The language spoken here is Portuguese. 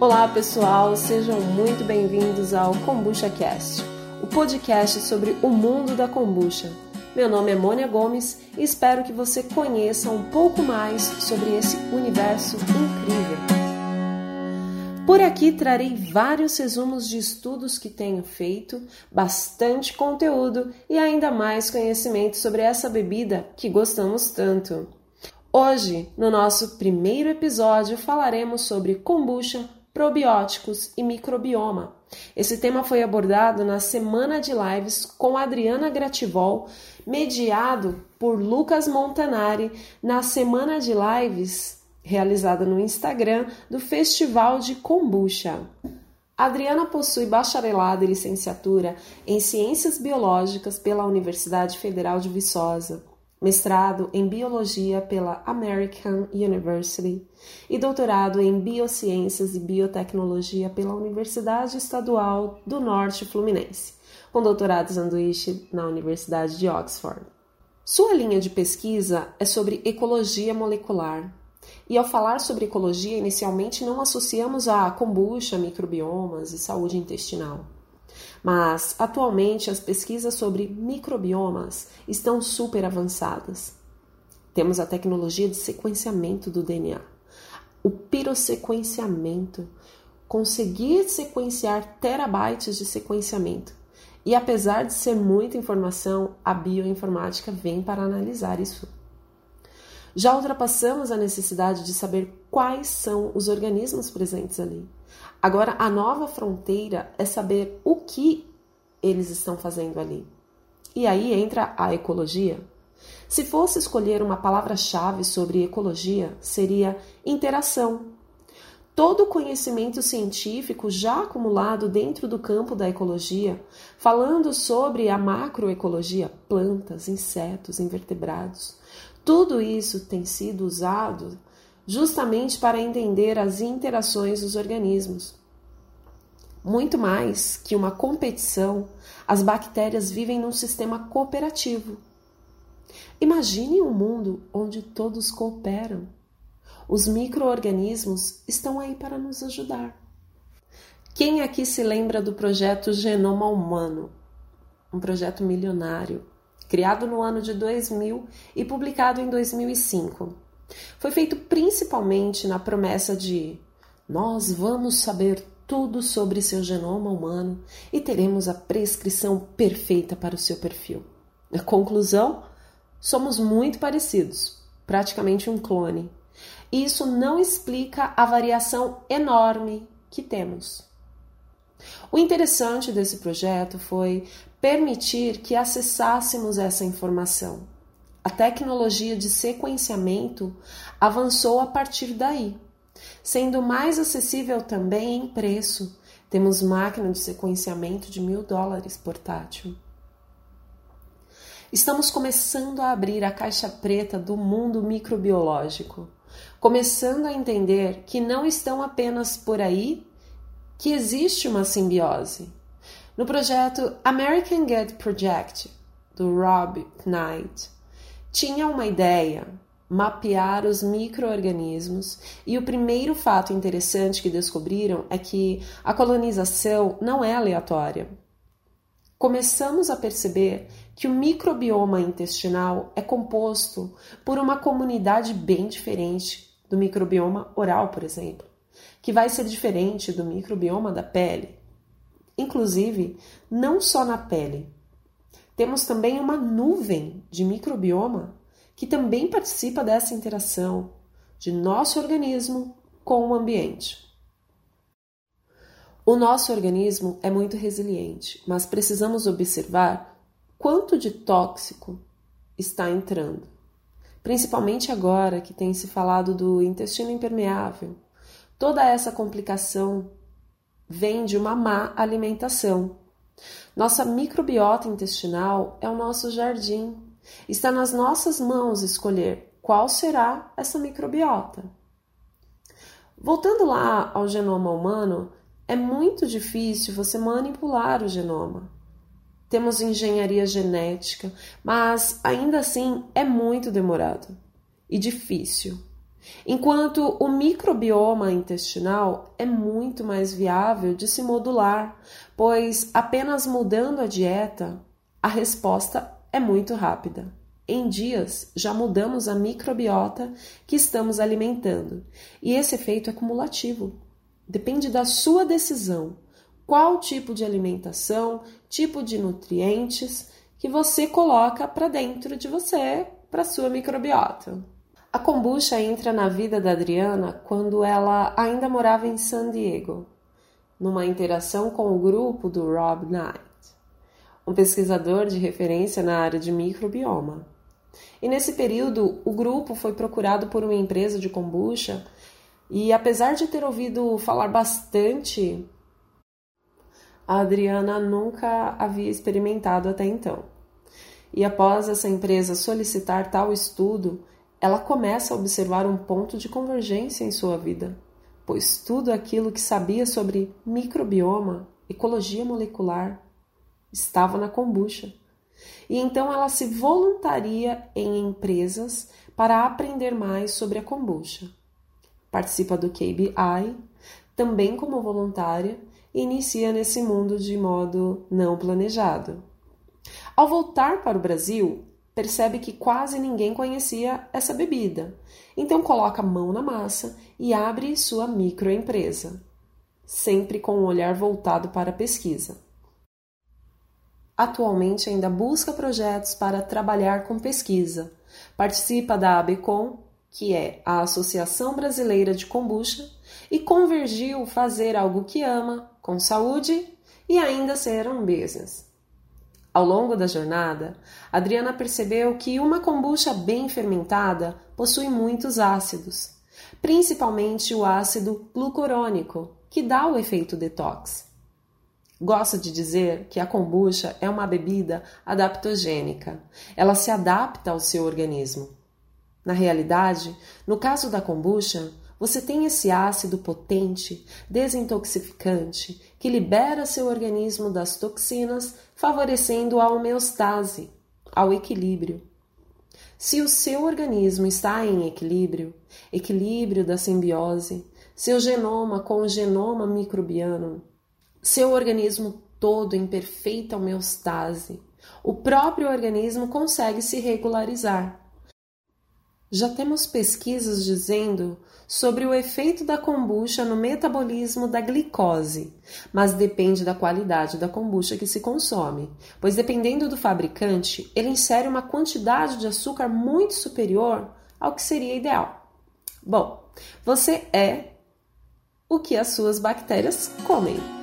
Olá pessoal, sejam muito bem-vindos ao Kombucha Cast, o podcast sobre o mundo da kombucha. Meu nome é Mônia Gomes e espero que você conheça um pouco mais sobre esse universo incrível. Por aqui trarei vários resumos de estudos que tenho feito, bastante conteúdo e ainda mais conhecimento sobre essa bebida que gostamos tanto. Hoje, no nosso primeiro episódio, falaremos sobre kombucha, probióticos e microbioma. Esse tema foi abordado na semana de lives com Adriana Grativol, mediado por Lucas Montanari, na semana de lives realizada no Instagram do Festival de Kombucha. Adriana possui bacharelado e licenciatura em Ciências Biológicas pela Universidade Federal de Viçosa mestrado em Biologia pela American University e doutorado em Biociências e Biotecnologia pela Universidade Estadual do Norte Fluminense, com doutorado sanduíche na Universidade de Oxford. Sua linha de pesquisa é sobre ecologia molecular. E ao falar sobre ecologia, inicialmente não associamos a kombucha, microbiomas e saúde intestinal. Mas atualmente as pesquisas sobre microbiomas estão super avançadas. Temos a tecnologia de sequenciamento do DNA, o pirossequenciamento, conseguir sequenciar terabytes de sequenciamento. E apesar de ser muita informação, a bioinformática vem para analisar isso. Já ultrapassamos a necessidade de saber quais são os organismos presentes ali. Agora, a nova fronteira é saber o que eles estão fazendo ali. E aí entra a ecologia. Se fosse escolher uma palavra-chave sobre ecologia, seria interação. Todo o conhecimento científico já acumulado dentro do campo da ecologia, falando sobre a macroecologia, plantas, insetos, invertebrados, tudo isso tem sido usado justamente para entender as interações dos organismos. Muito mais que uma competição, as bactérias vivem num sistema cooperativo. Imagine um mundo onde todos cooperam. Os microorganismos estão aí para nos ajudar. Quem aqui se lembra do projeto Genoma Humano? Um projeto milionário, criado no ano de 2000 e publicado em 2005. Foi feito principalmente na promessa de nós vamos saber tudo sobre seu genoma humano e teremos a prescrição perfeita para o seu perfil. A conclusão? Somos muito parecidos, praticamente um clone. E isso não explica a variação enorme que temos. O interessante desse projeto foi permitir que acessássemos essa informação a tecnologia de sequenciamento avançou a partir daí, sendo mais acessível também em preço. Temos máquina de sequenciamento de mil dólares portátil. Estamos começando a abrir a caixa preta do mundo microbiológico, começando a entender que não estão apenas por aí, que existe uma simbiose. No projeto American Gut Project, do Rob Knight, tinha uma ideia, mapear os microorganismos, e o primeiro fato interessante que descobriram é que a colonização não é aleatória. Começamos a perceber que o microbioma intestinal é composto por uma comunidade bem diferente do microbioma oral, por exemplo, que vai ser diferente do microbioma da pele. Inclusive, não só na pele, temos também uma nuvem de microbioma que também participa dessa interação de nosso organismo com o ambiente. O nosso organismo é muito resiliente, mas precisamos observar quanto de tóxico está entrando. Principalmente agora que tem se falado do intestino impermeável. Toda essa complicação vem de uma má alimentação nossa microbiota intestinal é o nosso jardim. Está nas nossas mãos escolher qual será essa microbiota. Voltando lá ao genoma humano, é muito difícil você manipular o genoma. Temos engenharia genética, mas ainda assim é muito demorado e difícil. Enquanto o microbioma intestinal é muito mais viável de se modular, pois apenas mudando a dieta, a resposta é muito rápida. Em dias já mudamos a microbiota que estamos alimentando, e esse efeito é cumulativo. Depende da sua decisão qual tipo de alimentação, tipo de nutrientes que você coloca para dentro de você, para sua microbiota. A kombucha entra na vida da Adriana quando ela ainda morava em San Diego, numa interação com o grupo do Rob Knight, um pesquisador de referência na área de microbioma. E nesse período, o grupo foi procurado por uma empresa de kombucha e, apesar de ter ouvido falar bastante, a Adriana nunca havia experimentado até então. E após essa empresa solicitar tal estudo, ela começa a observar um ponto de convergência em sua vida, pois tudo aquilo que sabia sobre microbioma, ecologia molecular, estava na kombucha. E então ela se voluntaria em empresas para aprender mais sobre a kombucha. Participa do KBI, também como voluntária, e inicia nesse mundo de modo não planejado. Ao voltar para o Brasil, percebe que quase ninguém conhecia essa bebida. Então coloca a mão na massa e abre sua microempresa, sempre com o um olhar voltado para a pesquisa. Atualmente ainda busca projetos para trabalhar com pesquisa. Participa da ABCOM, que é a Associação Brasileira de Kombucha, e convergiu fazer algo que ama, com saúde e ainda ser um business. Ao longo da jornada, Adriana percebeu que uma kombucha bem fermentada possui muitos ácidos, principalmente o ácido glucurônico, que dá o efeito detox. Gosta de dizer que a kombucha é uma bebida adaptogênica. Ela se adapta ao seu organismo. Na realidade, no caso da kombucha, você tem esse ácido potente, desintoxificante, que libera seu organismo das toxinas, favorecendo a homeostase, ao equilíbrio. Se o seu organismo está em equilíbrio, equilíbrio da simbiose, seu genoma com o genoma microbiano, seu organismo todo em perfeita homeostase, o próprio organismo consegue se regularizar. Já temos pesquisas dizendo sobre o efeito da kombucha no metabolismo da glicose, mas depende da qualidade da kombucha que se consome, pois dependendo do fabricante, ele insere uma quantidade de açúcar muito superior ao que seria ideal. Bom, você é o que as suas bactérias comem.